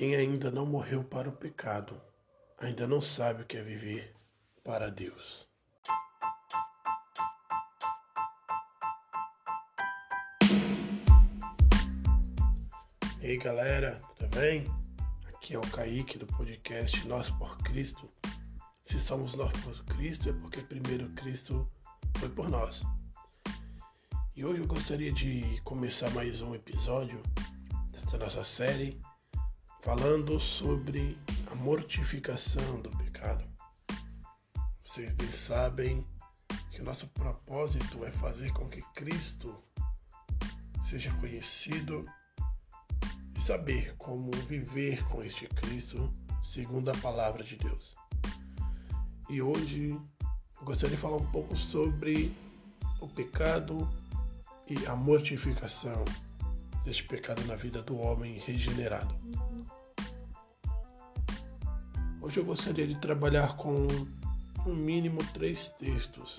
Quem ainda não morreu para o pecado, ainda não sabe o que é viver para Deus. E aí galera, tudo bem? Aqui é o Kaique do podcast Nós por Cristo. Se somos nós por Cristo é porque primeiro Cristo foi por nós. E hoje eu gostaria de começar mais um episódio dessa nossa série falando sobre a mortificação do pecado. Vocês bem sabem que o nosso propósito é fazer com que Cristo seja conhecido e saber como viver com este Cristo segundo a palavra de Deus. E hoje eu gostaria de falar um pouco sobre o pecado e a mortificação deste pecado na vida do homem regenerado. Hoje eu gostaria de trabalhar com no mínimo três textos.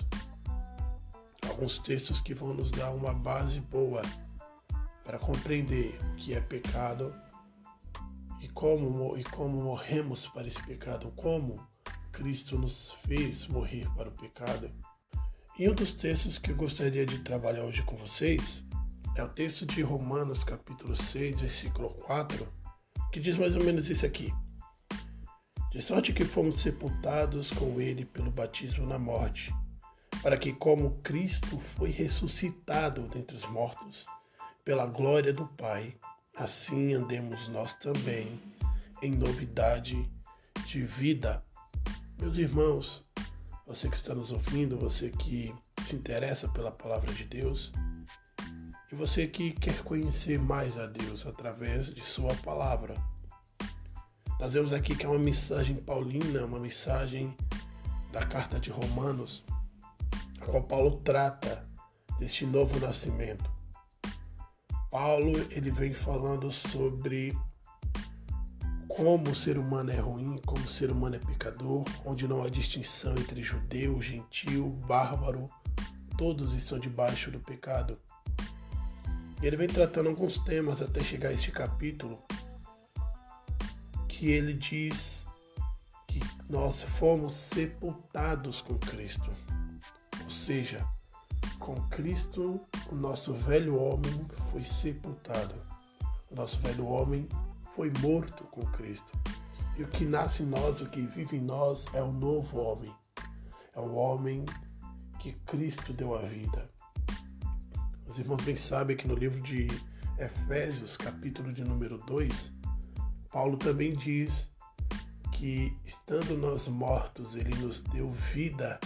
Alguns textos que vão nos dar uma base boa para compreender o que é pecado e como, e como morremos para esse pecado, como Cristo nos fez morrer para o pecado. E um dos textos que eu gostaria de trabalhar hoje com vocês é o texto de Romanos, capítulo 6, versículo 4, que diz mais ou menos isso aqui. De sorte que fomos sepultados com ele pelo batismo na morte, para que, como Cristo foi ressuscitado dentre os mortos, pela glória do Pai, assim andemos nós também em novidade de vida. Meus irmãos, você que está nos ouvindo, você que se interessa pela palavra de Deus, e você que quer conhecer mais a Deus através de Sua palavra nós vemos aqui que é uma mensagem paulina, uma mensagem da carta de Romanos, a qual Paulo trata deste novo nascimento. Paulo ele vem falando sobre como o ser humano é ruim, como o ser humano é pecador, onde não há distinção entre judeu, gentil, bárbaro, todos estão debaixo do pecado. E ele vem tratando alguns temas até chegar a este capítulo, que ele diz que nós fomos sepultados com Cristo. Ou seja, com Cristo, o nosso velho homem foi sepultado. O nosso velho homem foi morto com Cristo. E o que nasce em nós, o que vive em nós, é o novo homem. É o homem que Cristo deu a vida. Os irmãos bem sabem que no livro de Efésios, capítulo de número 2, Paulo também diz que, estando nós mortos, ele nos deu vida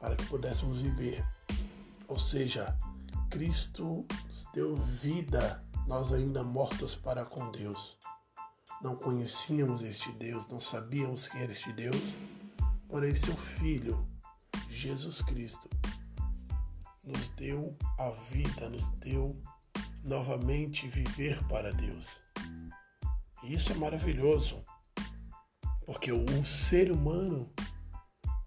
para que pudéssemos viver. Ou seja, Cristo nos deu vida, nós ainda mortos para com Deus. Não conhecíamos este Deus, não sabíamos quem era este Deus, porém, seu Filho, Jesus Cristo, nos deu a vida, nos deu novamente viver para Deus. E isso é maravilhoso, porque o ser humano,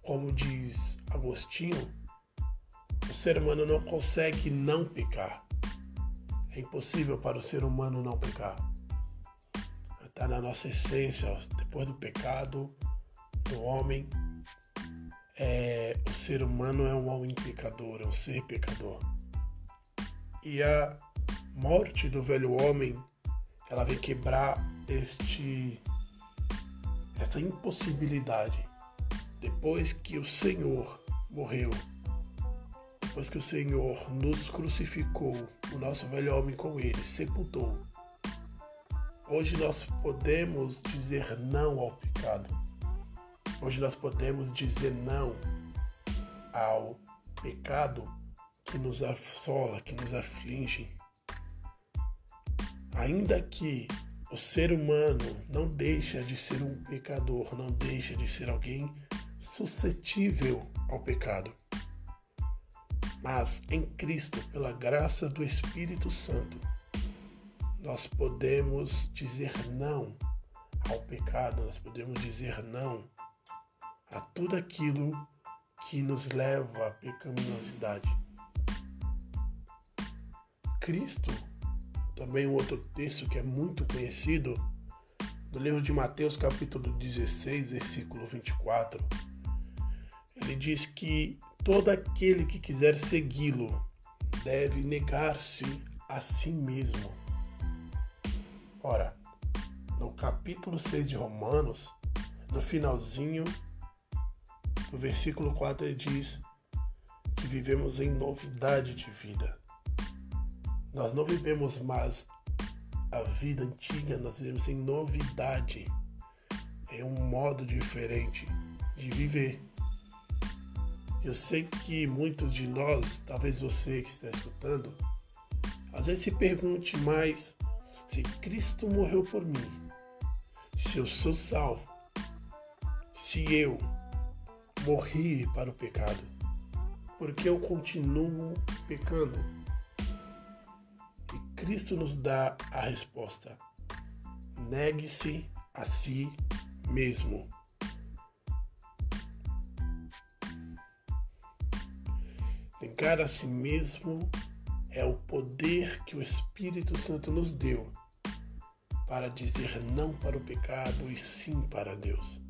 como diz Agostinho, o ser humano não consegue não pecar. É impossível para o ser humano não pecar. Está na nossa essência, depois do pecado do homem, é, o ser humano é um homem pecador, é um ser pecador. E a morte do velho homem, ela vem quebrar este essa impossibilidade depois que o Senhor morreu, depois que o Senhor nos crucificou, o nosso velho homem com ele, sepultou. Hoje nós podemos dizer não ao pecado. Hoje nós podemos dizer não ao pecado que nos assola, que nos aflige. Ainda que o ser humano não deixa de ser um pecador, não deixa de ser alguém suscetível ao pecado. Mas em Cristo, pela graça do Espírito Santo, nós podemos dizer não ao pecado, nós podemos dizer não a tudo aquilo que nos leva à pecaminosidade. Cristo também um outro texto que é muito conhecido No livro de Mateus, capítulo 16, versículo 24, ele diz que todo aquele que quiser segui-lo deve negar-se a si mesmo. Ora, no capítulo 6 de Romanos, no finalzinho do versículo 4, ele diz que vivemos em novidade de vida. Nós não vivemos mais a vida antiga, nós vivemos em novidade. É um modo diferente de viver. Eu sei que muitos de nós, talvez você que está escutando, às vezes se pergunte mais se Cristo morreu por mim, se eu sou salvo, se eu morri para o pecado, porque eu continuo pecando. E Cristo nos dá a resposta: negue-se a si mesmo. Negar a si mesmo é o poder que o Espírito Santo nos deu para dizer não para o pecado e sim para Deus.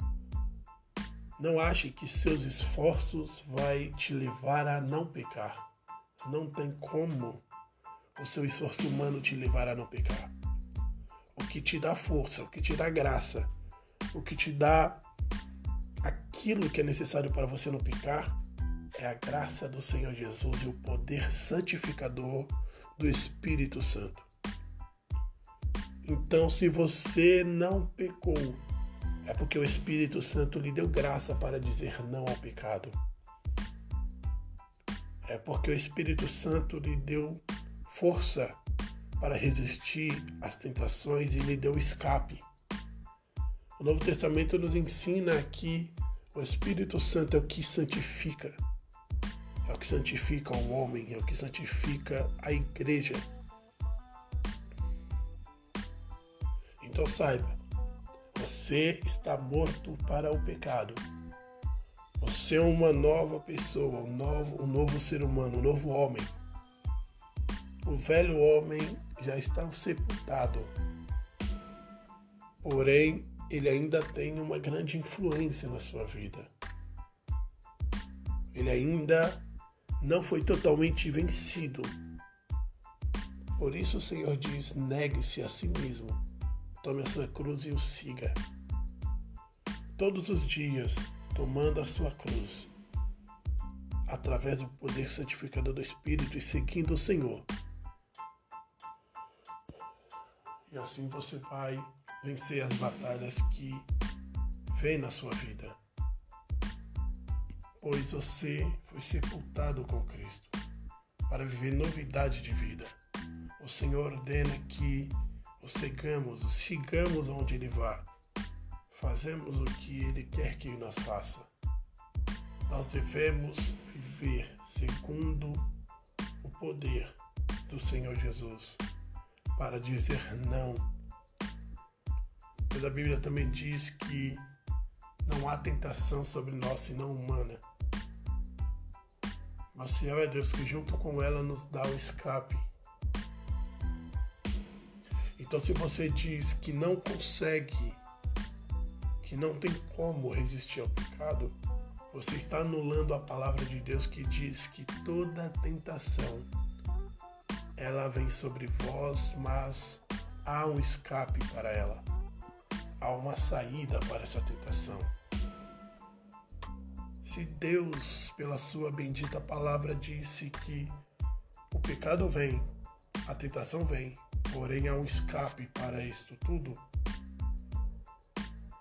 Não ache que seus esforços vai te levar a não pecar. Não tem como o seu esforço humano te levar a não pecar. O que te dá força, o que te dá graça, o que te dá aquilo que é necessário para você não pecar é a graça do Senhor Jesus e o poder santificador do Espírito Santo. Então, se você não pecou, é porque o Espírito Santo lhe deu graça para dizer não ao pecado. É porque o Espírito Santo lhe deu força para resistir às tentações e lhe deu escape. O Novo Testamento nos ensina que o Espírito Santo é o que santifica, é o que santifica o homem, é o que santifica a igreja. Então saiba, você está morto para o pecado. Você é uma nova pessoa, um novo, um novo ser humano, um novo homem. O velho homem já está sepultado. Porém, ele ainda tem uma grande influência na sua vida. Ele ainda não foi totalmente vencido. Por isso o Senhor diz: negue-se a si mesmo Tome a sua cruz e o siga. Todos os dias, tomando a sua cruz, através do poder santificador do Espírito e seguindo o Senhor. E assim você vai vencer as batalhas que vem na sua vida. Pois você foi sepultado com Cristo para viver novidade de vida. O Senhor ordena que o sigamos, o sigamos onde ele vá. Fazemos o que ele quer que nós faça. Nós devemos viver segundo o poder do Senhor Jesus para dizer não. Pois a Bíblia também diz que não há tentação sobre nós senão humana. Mas Senhor é Deus que junto com ela nos dá o escape então, se você diz que não consegue, que não tem como resistir ao pecado, você está anulando a palavra de Deus que diz que toda tentação ela vem sobre vós, mas há um escape para ela. Há uma saída para essa tentação. Se Deus, pela sua bendita palavra, disse que o pecado vem, a tentação vem, porém há um escape para isto tudo,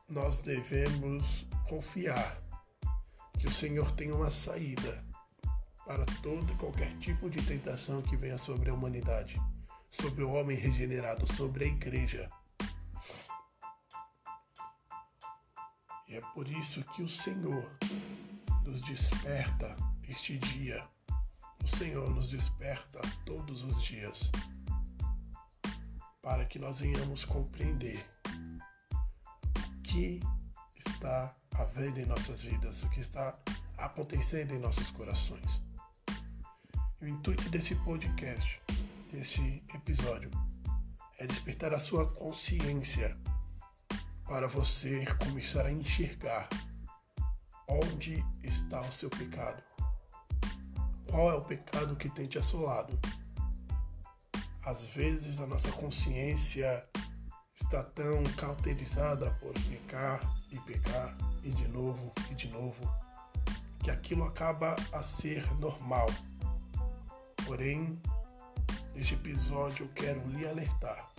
nós devemos confiar que o Senhor tem uma saída para todo e qualquer tipo de tentação que venha sobre a humanidade, sobre o homem regenerado, sobre a igreja. E é por isso que o Senhor nos desperta este dia. O Senhor nos desperta todos os dias para que nós venhamos compreender o que está havendo em nossas vidas, o que está acontecendo em nossos corações. E o intuito desse podcast, desse episódio, é despertar a sua consciência para você começar a enxergar onde está o seu pecado. Qual é o pecado que tem te assolado? Às vezes a nossa consciência está tão cauterizada por pecar e pecar e de novo e de novo que aquilo acaba a ser normal. Porém, neste episódio eu quero lhe alertar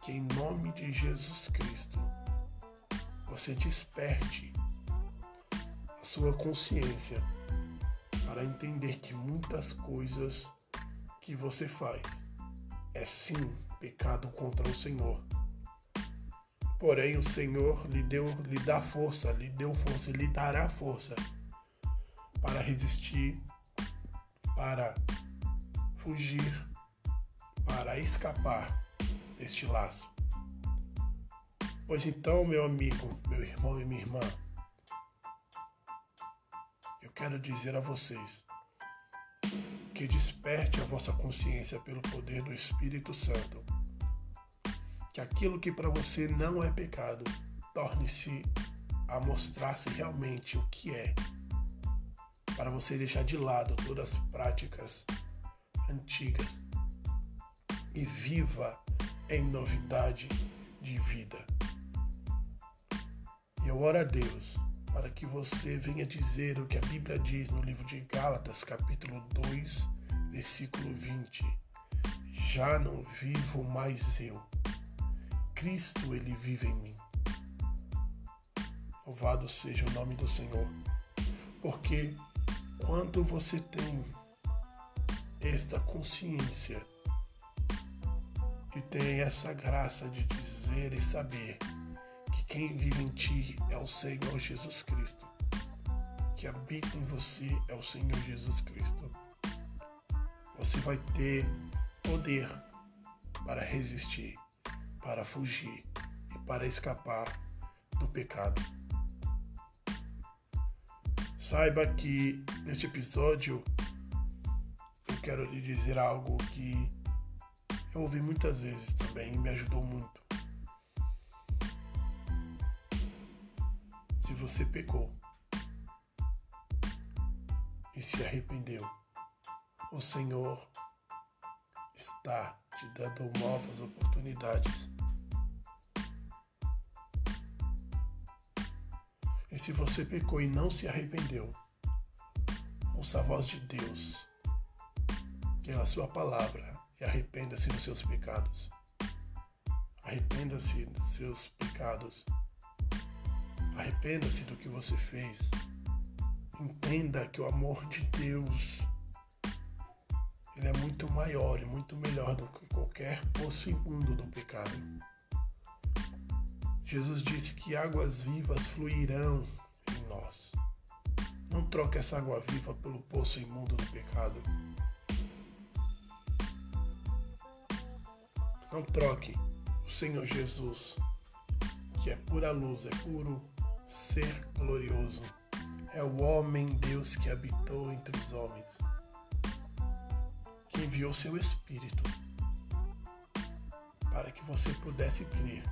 que em nome de Jesus Cristo você desperte a sua consciência para entender que muitas coisas que você faz é sim pecado contra o Senhor. Porém, o Senhor lhe deu, lhe dá força, lhe deu força, lhe dará força para resistir, para fugir, para escapar deste laço. Pois então, meu amigo, meu irmão e minha irmã, quero dizer a vocês que desperte a vossa consciência pelo poder do Espírito Santo, que aquilo que para você não é pecado torne-se a mostrar-se realmente o que é, para você deixar de lado todas as práticas antigas e viva em novidade de vida. Eu oro a Deus para que você venha dizer o que a Bíblia diz no livro de Gálatas, capítulo 2, versículo 20. Já não vivo mais eu. Cristo ele vive em mim. Louvado seja o nome do Senhor. Porque quando você tem esta consciência e tem essa graça de dizer e saber quem vive em ti é o Senhor Jesus Cristo, que habita em você é o Senhor Jesus Cristo. Você vai ter poder para resistir, para fugir e para escapar do pecado. Saiba que neste episódio eu quero lhe dizer algo que eu ouvi muitas vezes também e me ajudou muito. Se você pecou e se arrependeu, o Senhor está te dando novas oportunidades. E se você pecou e não se arrependeu, ouça a voz de Deus pela sua palavra e arrependa-se dos seus pecados. Arrependa-se dos seus pecados. Arrependa-se do que você fez. Entenda que o amor de Deus ele é muito maior e muito melhor do que qualquer poço imundo do pecado. Jesus disse que águas vivas fluirão em nós. Não troque essa água viva pelo poço imundo do pecado. Não troque o Senhor Jesus, que é pura luz, é puro ser glorioso. É o homem Deus que habitou entre os homens, que enviou seu Espírito para que você pudesse crer.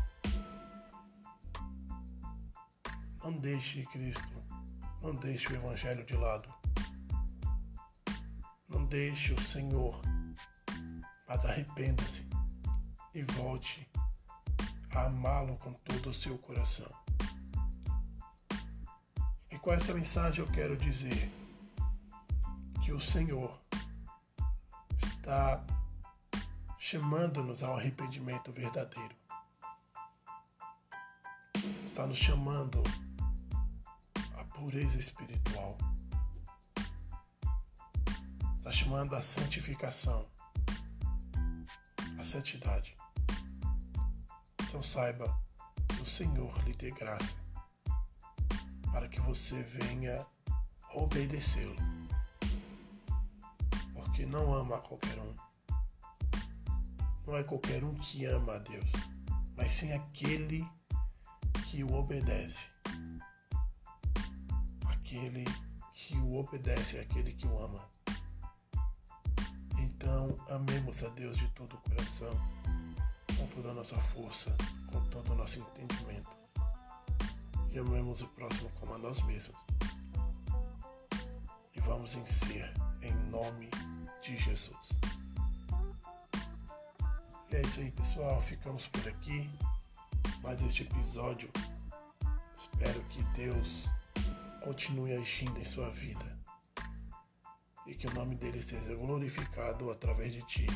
Não deixe Cristo, não deixe o Evangelho de lado. Não deixe o Senhor, mas arrependa-se e volte a amá-lo com todo o seu coração. Com esta mensagem eu quero dizer que o Senhor está chamando-nos ao arrependimento verdadeiro. Está nos chamando à pureza espiritual. Está chamando à santificação, à santidade. Então saiba que o Senhor lhe dê graça você venha obedecê-lo. Porque não ama qualquer um. Não é qualquer um que ama a Deus, mas sim aquele que o obedece. Aquele que o obedece, aquele que o ama. Então, amemos a Deus de todo o coração com toda a nossa força, com todo o nosso entendimento. E amemos o próximo como a nós mesmos. E vamos em ser em nome de Jesus. E é isso aí, pessoal. Ficamos por aqui. Mais este episódio. Espero que Deus continue agindo em sua vida e que o nome dele seja glorificado através de ti.